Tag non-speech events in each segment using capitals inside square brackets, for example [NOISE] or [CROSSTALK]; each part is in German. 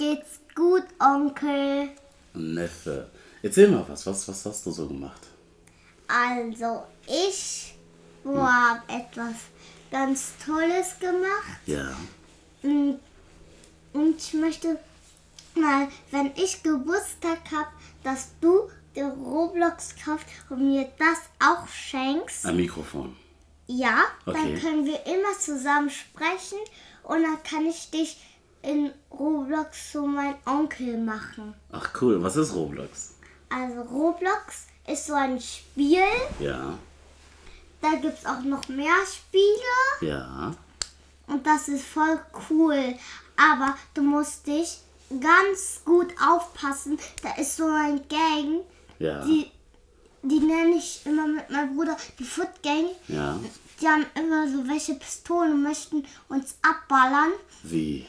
geht's gut, Onkel. Neffe. Erzähl mal was. Was, was hast du so gemacht? Also, ich habe etwas ganz Tolles gemacht. Ja. Mm, Und ich möchte mal, wenn ich Geburtstag habe, dass du dir Roblox kaufst und mir das auch schenkst. Ein Mikrofon. Ja, dann Okay. können wir immer zusammen sprechen und dann kann ich dich in Roblox zu meinem Onkel machen. Ach cool. Was ist Roblox? Also Roblox ist so ein Spiel. Ja. Da gibt es auch noch mehr Spiele Ja. und das ist voll cool. Aber du musst dich ganz gut aufpassen. Da ist so ein Gang, Ja. die, die nenne ich immer mit meinem Bruder die Foot Gang. Ja. Die haben immer so welche Pistolen und möchten uns abballern. Wie?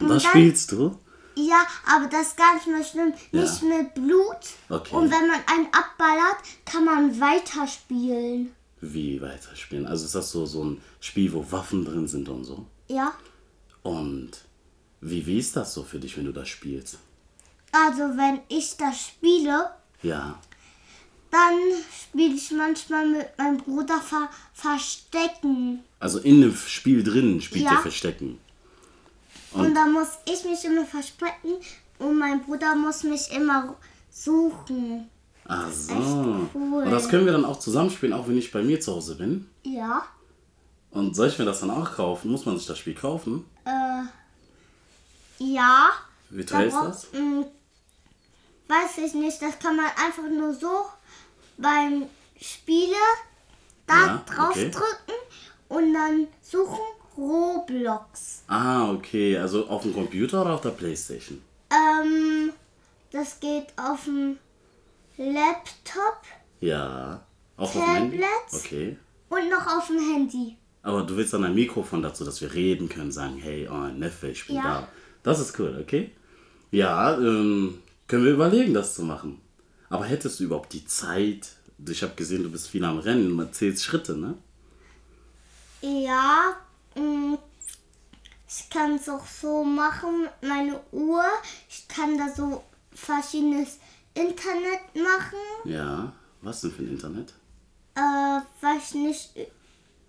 Und das dann- spielst du? Ja, aber das ist gar nicht mehr schlimm. Ja. Nicht mit Blut. Okay. Und wenn man einen abballert, kann man weiterspielen. Wie weiterspielen? Also ist das so, so ein Spiel, wo Waffen drin sind und so? Ja. Und wie, wie ist das so für dich, wenn du das spielst? Also wenn ich das spiele, Ja. dann spiele ich manchmal mit meinem Bruder ver Verstecken. Also in dem Spiel drin spielt Ja. ihr Verstecken. Und, dann muss ich mich immer verstecken und mein Bruder muss mich immer suchen. Ach so. cool. Und das können wir dann auch zusammenspielen, auch wenn ich bei mir zu Hause bin. Ja. Und soll ich mir das dann auch kaufen? Muss man sich das Spiel kaufen? Äh, ja. Wie teuer ist Da das? brauch- m, Weiß ich nicht, das kann man einfach nur so beim Spiele da Ja, draufdrücken und dann suchen Roblox. Ah, okay. Also auf dem Computer oder auf der Playstation? Ähm, das geht auf dem Laptop Ja. Auch auf dem Handy? Tablet? Okay. und noch auf dem Handy. Aber du willst dann ein Mikrofon dazu, dass wir reden können, sagen, hey, oh, Neffe, ich bin Ja. da. Das ist cool, okay? Ja, ähm, können wir überlegen, das zu machen. Aber hättest du überhaupt die Zeit? Ich habe gesehen, du bist viel am Rennen, man zählt Schritte, ne? Ja, ich kann es auch so machen mit meiner Uhr. Ich kann da so verschiedenes Internet machen. Ja. Was denn für ein Internet? Äh, weiß nicht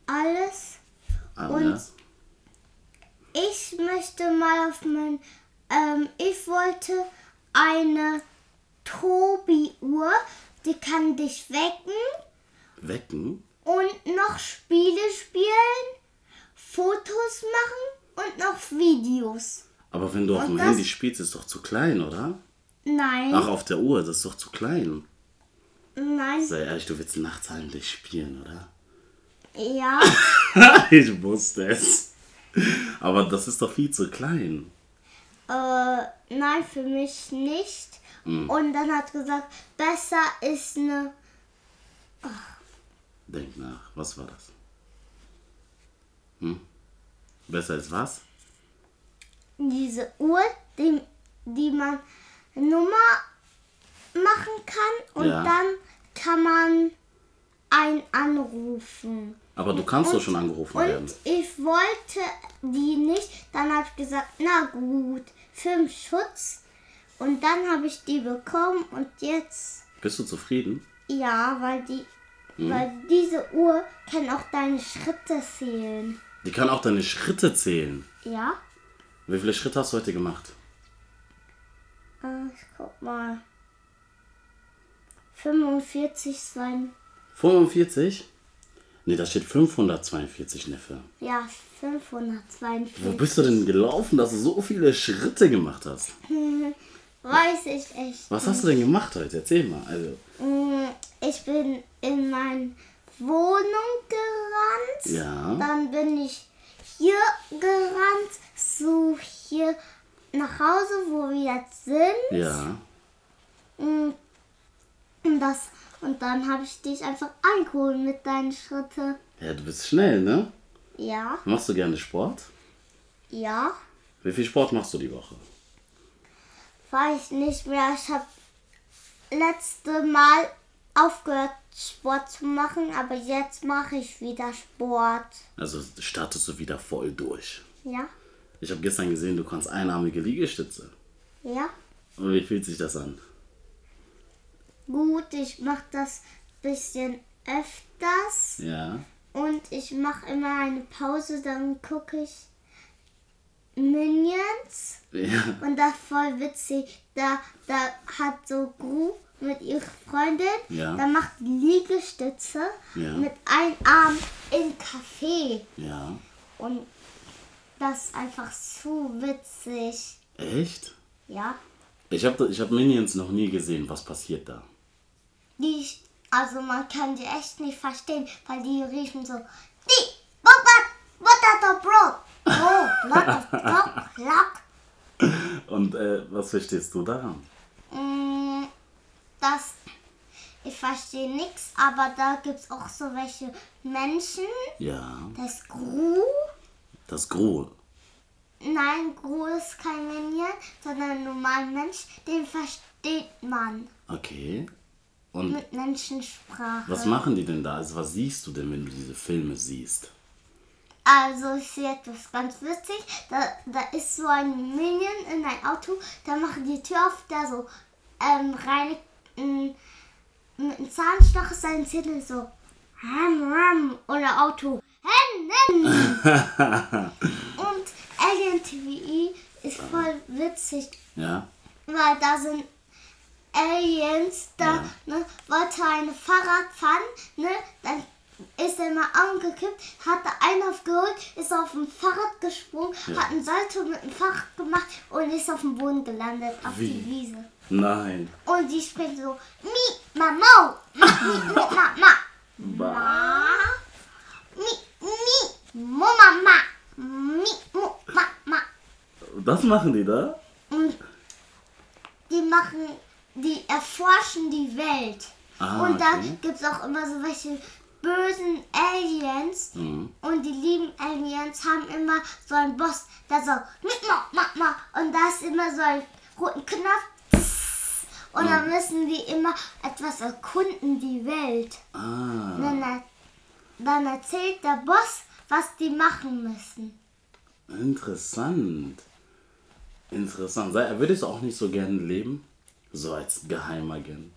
alles. Ah, Und- ja. Ich möchte mal auf mein. Ähm, ich wollte eine Tobi-Uhr, die kann dich wecken Wecken? und noch Spiele spielen, Fotos machen und noch Videos. Aber wenn du auf Und dem Handy spielst, ist doch zu klein, oder? Nein, Ach, auf der Uhr, das ist doch zu klein. nein, Sei ehrlich, du willst nachts heimlich spielen, oder? ja, [LAUGHS] ich wusste es. Aber das ist doch viel zu klein. äh, nein, für mich nicht. Und dann hat gesagt, besser ist eine, Denk nach, was war das? Hm? Besser als was? diese Uhr, die, die man Nummer machen kann und Ja. dann kann man einen anrufen. Aber du kannst doch schon angerufen werden. Und ich wollte die nicht. Dann habe ich gesagt, na gut, für den Schutz. Und dann habe ich die bekommen und jetzt, Bist du zufrieden? ja, weil die, Hm? weil diese Uhr kann auch deine Schritte zählen. Die kann auch deine Schritte zählen. Ja? Wie viele Schritte hast du heute gemacht? Äh, ich guck mal. 45 sein. 45? Nee, da steht 542, Neffe. Ja, 542. Wo bist du denn gelaufen, dass du so viele Schritte gemacht hast? [LAUGHS] Weiß ich echt. Was hast du denn gemacht heute? Erzähl mal. Also, Mm, Ich bin in meine Wohnung gerannt. ja. Dann bin ich hier gerannt, so hier nach Hause, wo wir jetzt sind. Ja. Mm, Und, das, und dann habe ich dich einfach angeholt mit deinen Schritten. Ja, du bist schnell, ne? Ja, Machst du gerne Sport? ja, Wie viel Sport machst du die Woche? weiß nicht mehr. Ich habe letzte Mal aufgehört, Sport zu machen, aber jetzt mache ich wieder Sport. Also startest du wieder voll durch. Ja, Ich habe gestern gesehen, du kannst einarmige Liegestütze. Ja. Und wie fühlt sich das an? Gut, ich mache das bisschen öfters. Ja. Und ich mache immer eine Pause, dann gucke ich Minions. Ja. Und das ist voll witzig. Da, da hat so Gru mit ihrer Freundin, Ja. da macht die Liegestütze Ja. mit einem Arm im Café. Ja. Und das ist einfach zu witzig. Echt? Ja. Ich habe ich hab Minions noch nie gesehen. Was passiert da? Die, also man kann die echt nicht verstehen, weil die riefen so, die, Butter, Butter, Brot. Oh, Block, Block, Block. Und äh, was verstehst du daran? Mm, Das, ich verstehe nichts, aber da gibt es auch so welche Menschen. Ja. Das Gru. Das Gru. Nein, Gru ist kein Minion, sondern ein normaler Mensch. Den versteht man Okay. Und mit Menschensprache. was machen die denn da? Also was siehst du denn, wenn du diese Filme siehst? Also ich sehe etwas ganz witzig. Da, da ist so ein Minion in ein Auto. Da machen die Tür auf, der so ähm, rein ähm, mit einem Zahnstocher seinen Zähne so ram, ram, oder Auto. [LAUGHS] Und Alien TV ist voll witzig, Ja. weil da sind Aliens, da Ja. ne, wollte eine Fahrrad fahren, ne, dann ist er mal angekippt, hat da einen aufgeholt, ist auf dem Fahrrad gesprungen, hat einen Salto mit dem Fahrrad gemacht und ist auf dem Boden gelandet, auf Wie? die Wiese. Nein. Und die spricht so, mi, mama, mi, mi, ma, ma, [LAUGHS] ma, mi, mi, mo, ma, ma, mi, mo, ma, ma. Das machen die da? Und die machen, die erforschen die Welt. Ah, und da okay. gibt es auch immer so welche bösen Aliens. Mhm. Und die lieben Aliens haben immer so einen Boss, der so, mit ma, ma, ma. Und da ist immer so ein roten Knopf. Und dann müssen die immer etwas erkunden, die Welt. Ah. Dann, er- dann erzählt der Boss, was die machen müssen. Interessant. Interessant. Würdest du auch nicht so gerne leben? So als Geheimagent.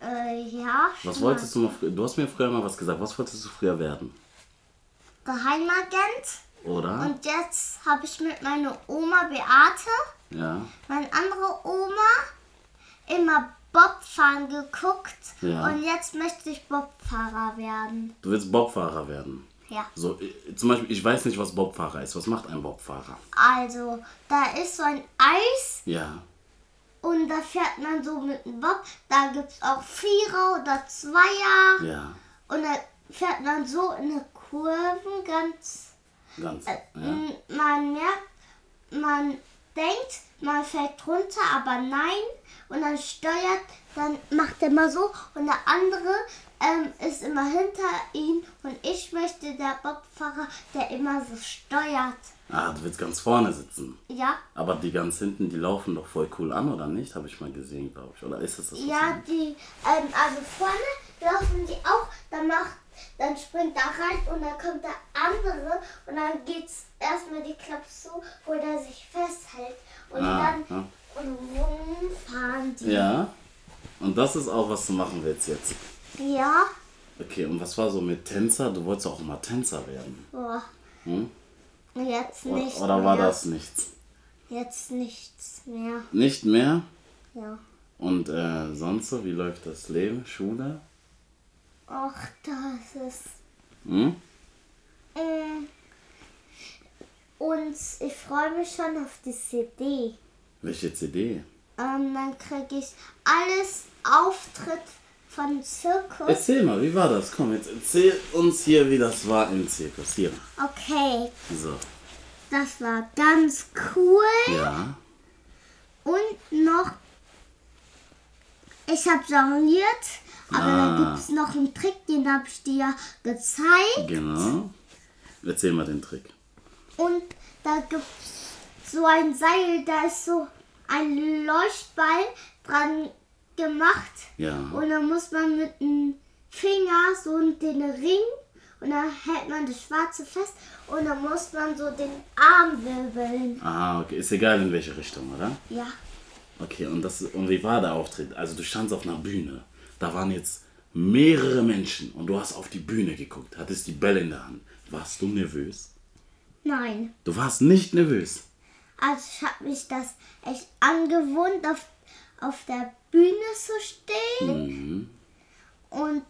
Äh, ja. Was schon wolltest du mal? Du hast mir früher mal was gesagt. Was wolltest du früher werden? Geheimagent. Oder? Und jetzt habe ich mit meiner Oma Beate, ja. meine andere Oma, immer Bobfahren geguckt. Ja. Und jetzt möchte ich Bobfahrer werden. Du willst Bobfahrer werden. Ja. So, äh, zum Beispiel, ich weiß nicht, was Bobfahrer ist. Was macht ein Bobfahrer? Also, da ist so ein Eis Ja. und da fährt man so mit dem Bob. Da gibt es auch Vierer oder Zweier. Ja. Und da fährt man so in eine Kurve ganz Ganz. Äh, Ja. Man merkt, man denkt, man fällt runter, aber nein. Und dann steuert, dann macht er mal so und der andere ähm, ist immer hinter ihm. Und ich möchte der Bobfahrer, der immer so steuert. Ah, du willst ganz vorne sitzen. Ja, Aber die ganz hinten, die laufen doch voll cool an, oder nicht? Habe ich mal gesehen, glaube ich. Oder ist das das? ja, die, ähm, also vorne laufen die auch, dann macht, dann springt er rein und dann kommt der andere und dann geht's erstmal die Klappe zu, wo der sich festhält. Und Ah, dann ja. und rum fahren die. Ja. Und das ist auch, was du machen willst jetzt. Ja. Okay, und was war so mit Tänzer? Du wolltest auch immer Tänzer werden. Boah. Hm? Jetzt Oder, nicht oder mehr. war das nichts? Jetzt nichts mehr. Nicht mehr? Ja. Und äh, sonst so, wie läuft das Leben? Schule? Ach, das ist. Hm? Mm. Und ich freue mich schon auf die CD. Welche CD? Ähm, dann kriege ich alles Auftritt von Zirkus. Erzähl mal, wie war das? Komm, jetzt erzähl uns hier, wie das war im Zirkus. Hier. Okay, So. das war ganz cool. Ja. Und noch, ich habe jongliert, aber Ah. da gibt es noch einen Trick, den habe ich dir gezeigt. Genau. Erzähl mal den Trick. Und da gibt es so ein Seil, da ist so ein Leuchtball dran gemacht. Ja. Und dann muss man mit dem Finger so den Ring und dann hält man das Schwarze fest und dann muss man so den Arm wirbeln. Ah, okay. Ist egal in welche Richtung, oder? Ja. Okay, und, das, und wie war der Auftritt? Also du standst auf einer Bühne. Da waren jetzt mehrere Menschen und du hast auf die Bühne geguckt, hattest die Bälle in der Hand. Warst du nervös? Nein. Du warst nicht nervös. Also ich habe mich das echt angewohnt, auf, auf der Bühne zu stehen. Und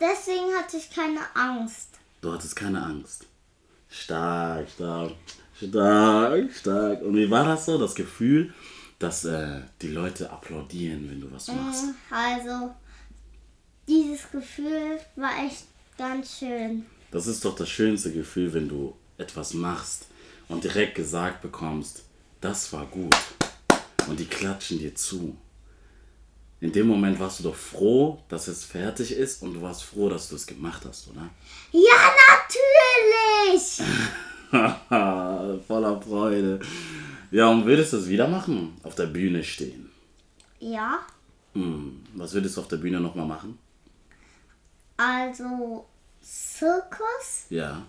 deswegen hatte ich keine Angst. Du hattest keine Angst. Stark, stark, stark, stark. Und wie war das so, das Gefühl, dass äh, die Leute applaudieren, wenn du was machst? Also dieses Gefühl war echt ganz schön. Das ist doch das schönste Gefühl, wenn du etwas machst und direkt gesagt bekommst, das war gut. Und die klatschen dir zu. In dem Moment warst du doch froh, dass es fertig ist und du warst froh, dass du es gemacht hast, oder? Ja, natürlich! [LAUGHS] Voller Freude. Ja, und würdest du es wieder machen? Auf der Bühne stehen. Ja, Hm. Was würdest du auf der Bühne nochmal machen? also Zirkus Ja.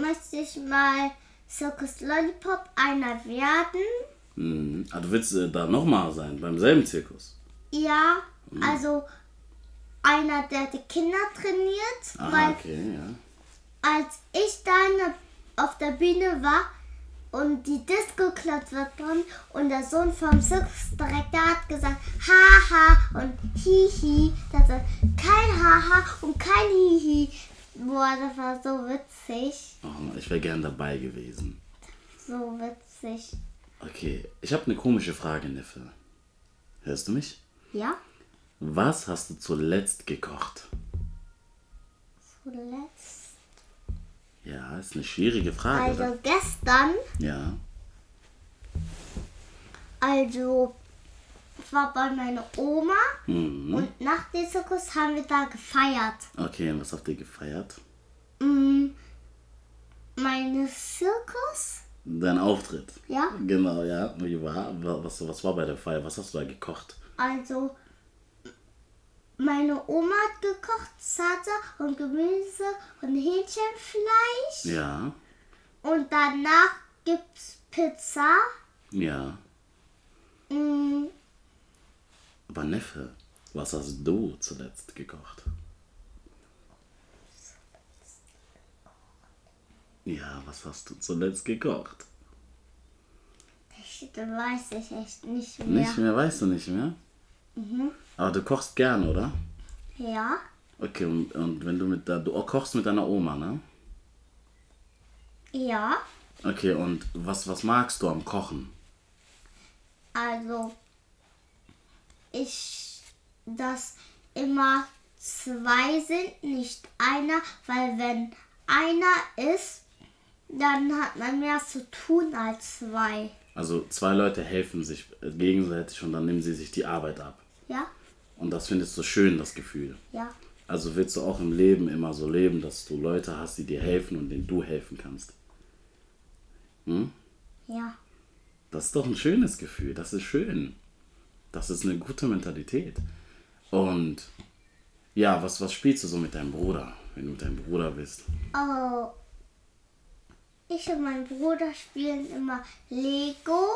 Möchte ich mal Circus Lollipop einer werden. Hm. Ah, du willst äh, da nochmal sein, beim selben Zirkus. Ja, also einer, der die Kinder trainiert, Ah, weil okay, ja. als ich dann auf der Bühne war und die Disco klotz wird drin und der Sohn vom Zirkusdirektor hat gesagt Haha und Hihi, das ist kein Haha und kein Hihi. Boah, das war so witzig, Oh, ich wäre gern dabei gewesen. so witzig. Okay, ich habe eine komische Frage, Neffe. Hörst du mich? Ja, Was hast du zuletzt gekocht? zuletzt. Ja, ist eine schwierige Frage. Also oder? gestern, Ja. also war bei meiner Oma Mhm. und nach dem Zirkus haben wir da gefeiert. Okay, und was habt ihr gefeiert? Mm, meine Zirkus? Dein Auftritt. Ja. Genau, ja. Wie war? Wa- Was, was war bei der Feier? Was hast du da gekocht? Also, meine Oma hat gekocht Salsa und Gemüse und Hähnchenfleisch. Ja. Und danach gibt's Pizza. Ja. Mm, Aber Neffe, was hast du zuletzt gekocht? Ja, was hast du zuletzt gekocht? das weiß ich echt nicht mehr. Nicht mehr, weißt du nicht mehr? Aber du kochst gern, oder? Ja, Okay, und, und wenn du mit da, du kochst mit deiner Oma, ne? ja. Okay, und was, was magst du am Kochen? Also, ich, dass immer zwei sind, nicht einer, weil wenn einer ist, dann hat man mehr zu tun als zwei. Also zwei Leute helfen sich gegenseitig und dann nehmen sie sich die Arbeit ab. Ja, Und das findest du schön, das Gefühl. ja, Also willst du auch im Leben immer so leben, dass du Leute hast, die dir helfen und denen du helfen kannst. Hm? ja. Das ist doch ein schönes Gefühl. Das ist schön. Das ist eine gute Mentalität. Und ja, was, was spielst du so mit deinem Bruder, wenn du mit deinem Bruder bist? Oh, ich und mein Bruder spielen immer Lego.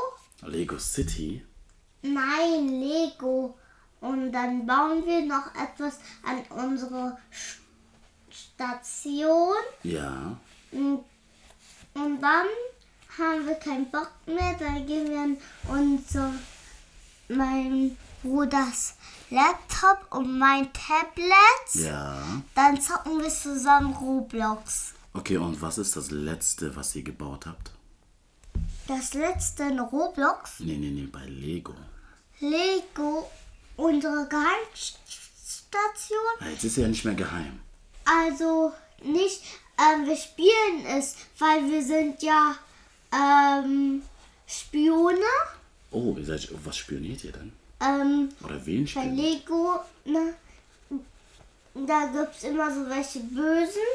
Lego City? Nein, Lego. Und dann bauen wir noch etwas an unsere Station. Ja. Und und dann haben wir keinen Bock mehr. Dann gehen wir in unser, mein Bruders Laptop und mein Tablet. Ja. Dann zocken wir zusammen Roblox. Okay, und was ist das Letzte, was ihr gebaut habt? Das letzte in Roblox. Nee, nee, nee, bei Lego. Lego, unsere Geheimstation. Ah, Jetzt ist ja nicht mehr geheim. Also nicht, ähm, wir spielen es, weil wir sind ja ähm, Spione. Oh, ihr seid, was spioniert ihr denn? Ähm, Oder wen bei spioniert? Lego, ne, da gibt es immer so welche Bösen.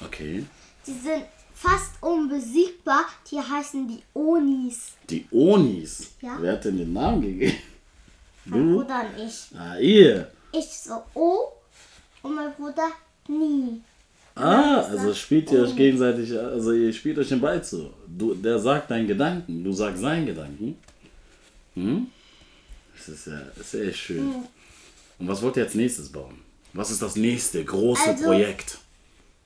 Okay. Die sind fast unbesiegbar. Die heißen die Onis. Die Onis. Ja. Wer hat denn den Namen gegeben? Mein Du? Bruder und ich. Ah, ihr. Ich so O und mein Bruder nie. Ah, also spielt ihr euch gegenseitig, also ihr spielt euch den Ball zu. Du, der sagt deinen Gedanken, du sagst seinen Gedanken. Hm? Das ist ja sehr schön. Und was wollt ihr als nächstes bauen? Was ist das nächste große Also- Projekt?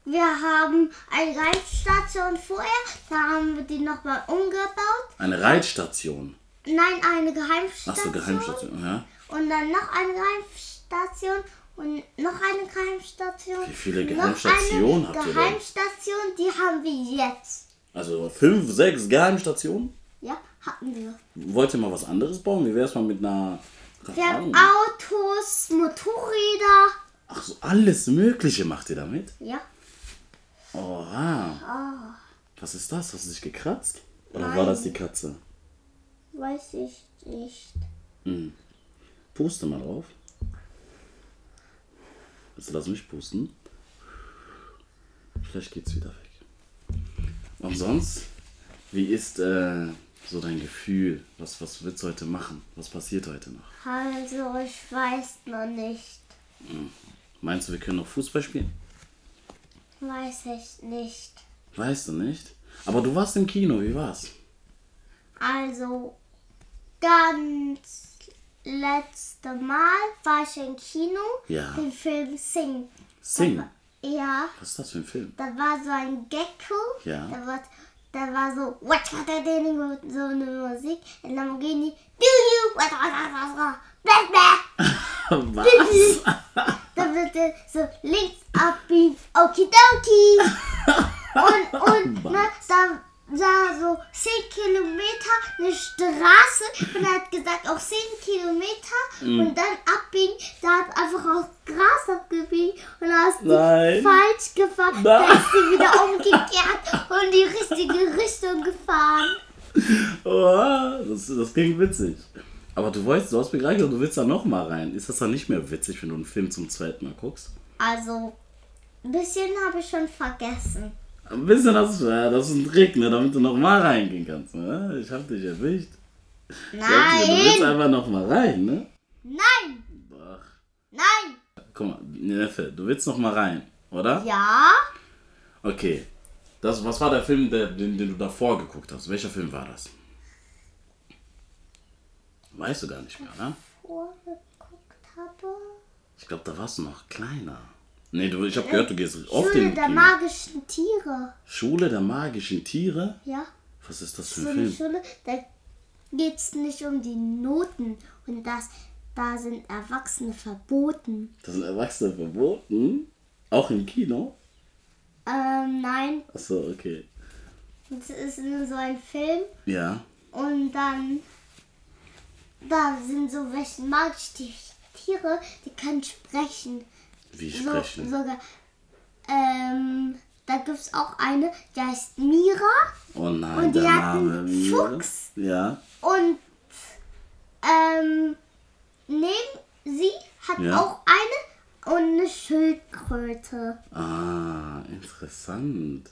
Wir haben eine Reitstation vorher, da haben wir die nochmal umgebaut. Eine Reitstation. Nein, eine Geheimstation. Achso, Geheimstation, ja. Und dann noch eine Geheimstation und noch eine Geheimstation. Wie viele Geheimstationen habt ihr denn? Geheimstation, die haben wir jetzt. Also fünf, sechs Geheimstationen? Ja, hatten wir. Wollt ihr mal was anderes bauen? Wie wär's mal mit einer. Wir haben. Autos, Motorräder. Ach so, alles Mögliche macht ihr damit? Ja. Oha. Was ist das? Hast du dich gekratzt? Oder war Nein. das die Katze? Weiß ich nicht. Puste mal drauf. Du das nicht pusten? Vielleicht geht's wieder weg. Und sonst, wie ist äh, so dein Gefühl? Was, was willst du heute machen? Was passiert heute noch? Also, ich weiß noch nicht. Meinst du, wir können noch Fußball spielen? Weiß ich nicht. Weißt du nicht? Aber du warst im Kino, wie war's? Also, ganz letzte Mal war ich im Kino. Ja. Den Film Sing. Sing. Ja, Was ist das für ein Film? da war so ein Gecko. Ja. Da war, da war so, what, what, what, so eine Musik. In Lamborghini. Do you, what, what, what, what, what, blah, [LAUGHS] blah. Was? [LAUGHS] Da wird er so links abbiegen. Okidoki. [LAUGHS] Und, und ne, da war so 10 Kilometer eine Straße und er hat gesagt auch 10 Kilometer und dann abbiegen. Da hat einfach aus Gras abgebiegen und da ist die Nein. falsch gefahren. Da ist sie wieder umgekehrt und in die richtige [LAUGHS] Richtung gefahren. Oh, das, das klingt witzig. Aber du weißt, du hast mir gerade gesagt, du willst da noch mal rein. Ist das dann nicht mehr witzig, wenn du einen Film zum zweiten Mal guckst? Also, ein bisschen habe ich schon vergessen. Ein bisschen das, ja, das ist ein Trick, ne, damit du noch mal reingehen kannst. Ne? Ich hab dich erwischt. Du willst Nein! einfach noch mal rein, ne? Nein! Ach, Nein! guck mal, Neffe, du willst noch mal rein, oder? Ja? Okay. Das, was war der Film, der, den, den du davor geguckt hast? Welcher Film war das? Weißt du gar nicht mehr, ne? vorgeguckt habe. Ich glaube, da warst du noch kleiner. Nee, du, ich habe gehört, du gehst oft Schule in der Kino. magischen Tiere. Schule der magischen Tiere? Ja. Was ist das für So ein Film? Schule, da geht es nicht um die Noten und das, da sind Erwachsene verboten. Das sind Erwachsene verboten? Auch im Kino? Ähm, nein, Achso, okay. das ist nur so ein Film Ja. und dann da sind so welche magische Tiere, die können sprechen. Wie So, sprechen? sogar. Ähm, da gibt es auch eine, die heißt Mira. Oh nein, Und die der hat einen Name Mira. Fuchs. Ja. Und ähm, neben sie hat Ja. auch eine und eine Schildkröte. Ah, interessant.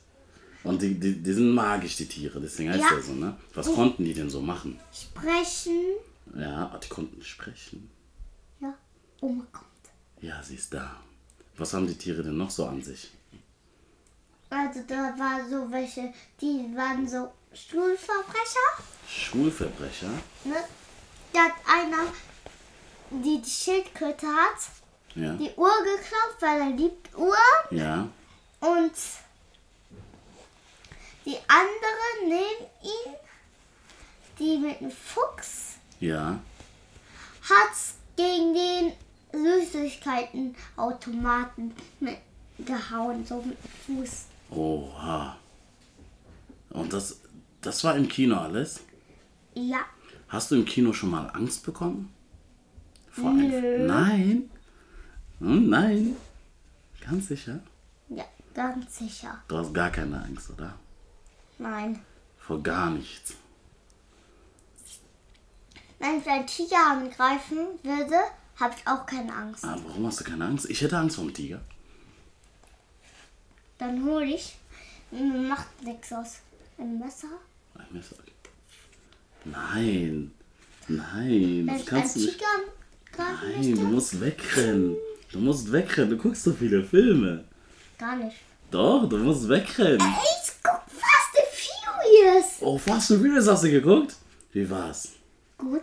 Und die, die, die sind magisch, die Tiere, deswegen heißt Ja. der so, ne? Was konnten die denn so machen? Sprechen. Ja, ah, die konnten sprechen. Ja, Oma kommt. Ja, sie ist da. Was haben die Tiere denn noch so an sich? Also da war so welche, die waren so Stuhlverbrecher. Schulverbrecher? Ne? Da hat einer, die die Schildkröte hat, Ja. die Uhr geklaut, weil er liebt Uhren. Ja. Und die andere neben ihm, die mit dem Fuchs, Ja. hat gegen den Süßigkeitenautomaten mit gehauen, so mit dem Fuß. Oha. Und das, das war im Kino alles? Ja, Hast du im Kino schon mal Angst bekommen? Vor Nö. Nein. Hm, nein. Ganz sicher? ja, ganz sicher. Du hast gar keine Angst, oder? Nein. Vor gar nichts. Wenn ich einen Tiger angreifen würde, habe ich auch keine Angst. Ah, warum hast du keine Angst? Ich hätte Angst vor dem Tiger. Dann hole ich, macht nichts aus, ein Messer. Ein Messer. Nein. Nein, Wenn das kannst du nicht. Tiger angreifen Nein, möchte, du musst wegrennen. Du musst wegrennen. Du guckst so viele Filme. gar nicht. Doch, du musst wegrennen. Ich guck Fast and Furious. Oh, Fast and Furious hast du geguckt? Wie war's? Gut.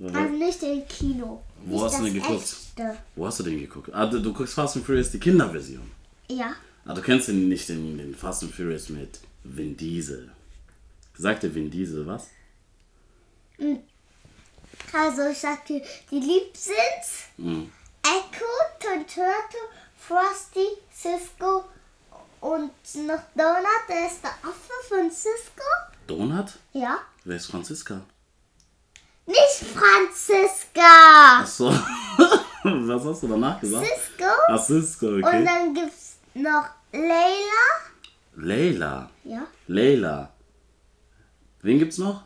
Also nicht im Kino. Wo nicht hast du denn geguckt? Echte. Wo hast du den geguckt? Ah, du, du guckst Fast and Furious, die Kinderversion. Ja. Ah, du kennst den nicht, den, den Fast and Furious mit Vin Diesel. Sagt dir Vin Diesel was? Also ich sag dir, die lieb sind Hm. Echo, Tonturto, Frosty, Cisco und noch Donut, der ist der Affe von Cisco. Donut? Ja. Wer ist Franziska? Nicht Franziska. Ach so. [LAUGHS] was hast du danach gesagt? Cisco. Ach, Cisco, Und okay. dann gibt's noch Layla. Leila. Ja. Leila. Wen gibt's noch?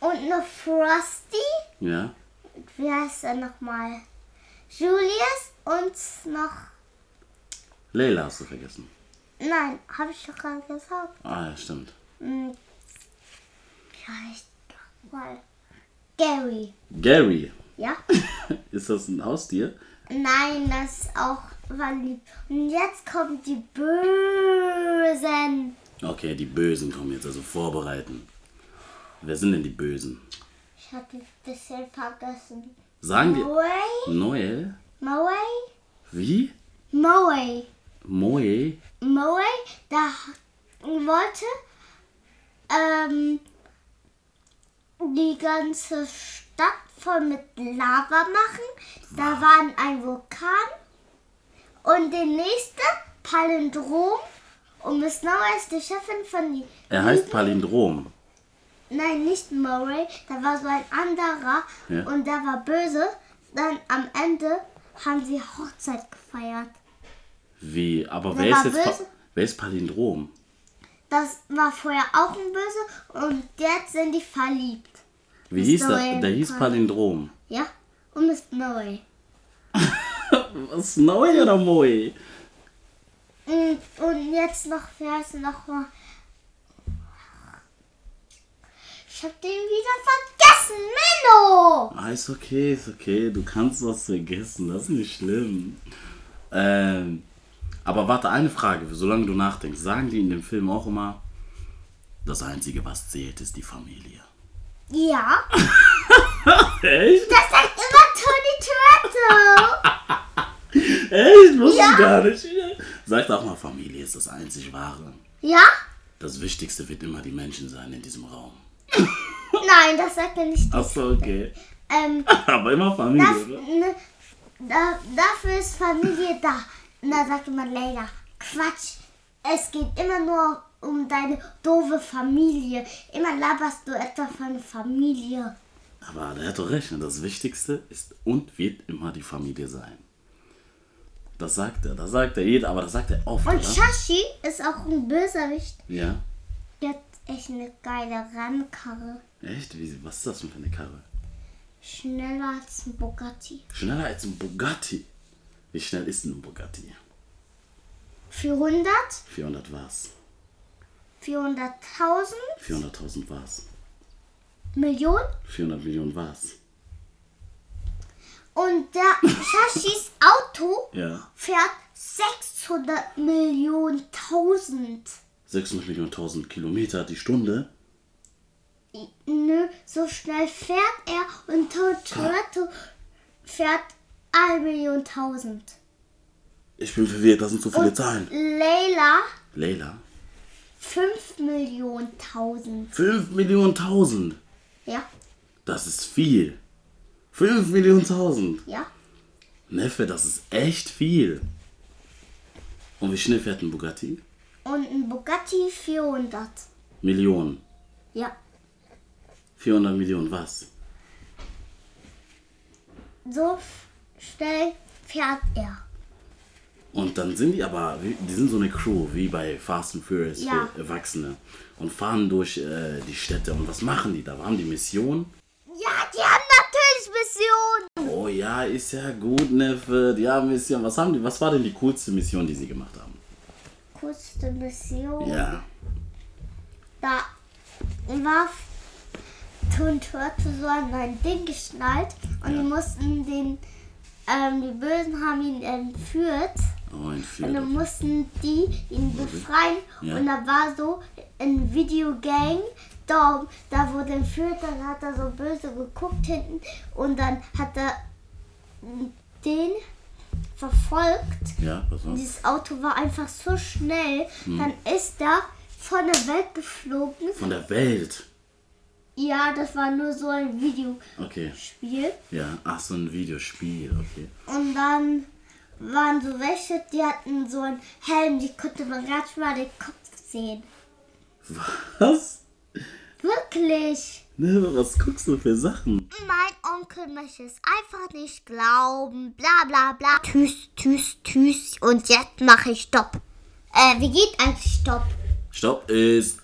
Und noch Frosty. Ja. Wie heißt er nochmal? Julius und noch. Leila hast du vergessen. Nein, habe ich doch gerade gesagt. Ah, ja, stimmt. Hm. Er nochmal? Gary. Gary. Ja? [LAUGHS] Ist das ein Haustier? Nein, das ist auch verliebt. Und jetzt kommen die Bösen. Okay, die Bösen kommen jetzt, also vorbereiten. Wer sind denn die Bösen? Ich hatte ein bisschen vergessen. Sagen. Moe? Noel? Moe? Wie? Moe. Moe? Moe, da wollte ähm, die ganze Stadt voll mit Lava machen. Da war ein Vulkan und der nächste Palindrom und Miss Noah ist die Chefin von die. Er heißt Palindrom. Nein, nicht Murray. Da war so ein anderer Ja. und der war böse. Dann am Ende haben sie Hochzeit gefeiert. Wie? Aber Wer wer ist jetzt. Pa wer ist Palindrom? Das war vorher auch ein Böse und jetzt sind die verliebt. Wie Ist hieß der? Der hieß Pal- Palindrom. Ja? Und Miss Murray. [LAUGHS] Was? Noe oder Moe? Und, und jetzt noch, wer ist noch mal? Ich hab den wieder vergessen. Menno! Ah, ist okay, ist okay. Du kannst was vergessen. Das ist nicht schlimm. Ähm, aber warte, eine Frage, solange du nachdenkst. Sagen die in dem Film auch immer, das Einzige, was zählt, ist die Familie. Ja, [LAUGHS] Echt? das sagt immer Tony Toretto. [LAUGHS] Echt? Wusste Ja. ich gar nicht. Sagt auch mal, Familie ist das einzig Wahre. Ja? Das Wichtigste wird immer die Menschen sein in diesem Raum. Nein, das sagt er nicht. Achso, okay. Ähm, [LAUGHS] Aber immer Familie, das, oder? ne, da, dafür ist Familie da. Und da sagt immer Leila, Quatsch. Es geht immer nur um deine doofe Familie. Immer laberst du etwa von Familie. Aber der hat doch recht. ne? Das Wichtigste ist und wird immer die Familie sein. Das sagt er, das sagt er jeder, aber das sagt er oft, Und oder? Shashi ist auch ein Bösewicht. Ja. Echt eine geile Rennkarre. Echt? Wie, was ist das denn für eine Karre? Schneller als ein Bugatti. Schneller als ein Bugatti. Wie schnell ist denn ein Bugatti? 400, 400 was? 400.000 400.000 was? Millionen. 400 Millionen was? Und der [LAUGHS] Shashis Auto Ja. fährt 600 Millionen tausend. 600 Millionen 1000 Kilometer die Stunde. Nö, so schnell fährt er und Toretto fährt 1 Million tausend. Ich bin verwirrt, das sind so viele Und Zahlen. Leila Leila. 5 Millionen tausend. 5 Millionen 1000. Ja, Das ist viel. 5 Millionen 1000. ja. Neffe, das ist echt viel. Und wie schnell fährt ein Bugatti? Und ein Bugatti 400. Millionen. Ja. 400 Millionen was? So schnell fährt er. Und dann sind die aber, die sind so eine Crew, wie bei Fast and Furious Ja. für Erwachsene. Und fahren durch äh, die Städte. Und was machen die da? Haben die Mission? Ja, die haben natürlich Mission. Oh ja, ist ja gut, Neffe. Die haben Mission. Was haben die? Was war denn die coolste Mission, die sie gemacht haben? Coolste Mission. Ja. Da war Tunturte so an ein Ding geschnallt und Ja. die mussten den, ähm, die Bösen haben ihn entführt Oh, und dann mussten die ihn befreien. Ja. Und da war so ein Videogang. Da, da wurde entführt, dann hat er so böse geguckt hinten und dann hat er den verfolgt. Ja, pass Und auf. dieses Auto war einfach so schnell. Dann ist er von der Welt geflogen. Von der Welt. Ja, das war nur so ein Videospiel. Okay. Ja, ach, so ein Videospiel, okay. Und dann waren so welche, die hatten so einen Helm, die konnte man ganz mal den Kopf sehen. Was? Wirklich. Ne, was guckst du für Sachen? Mein Onkel möchte es einfach nicht glauben. Bla bla bla. Tschüss, tschüss, tschüss. Und jetzt mache ich Stopp. Äh, wie geht eigentlich Stopp? Stopp ist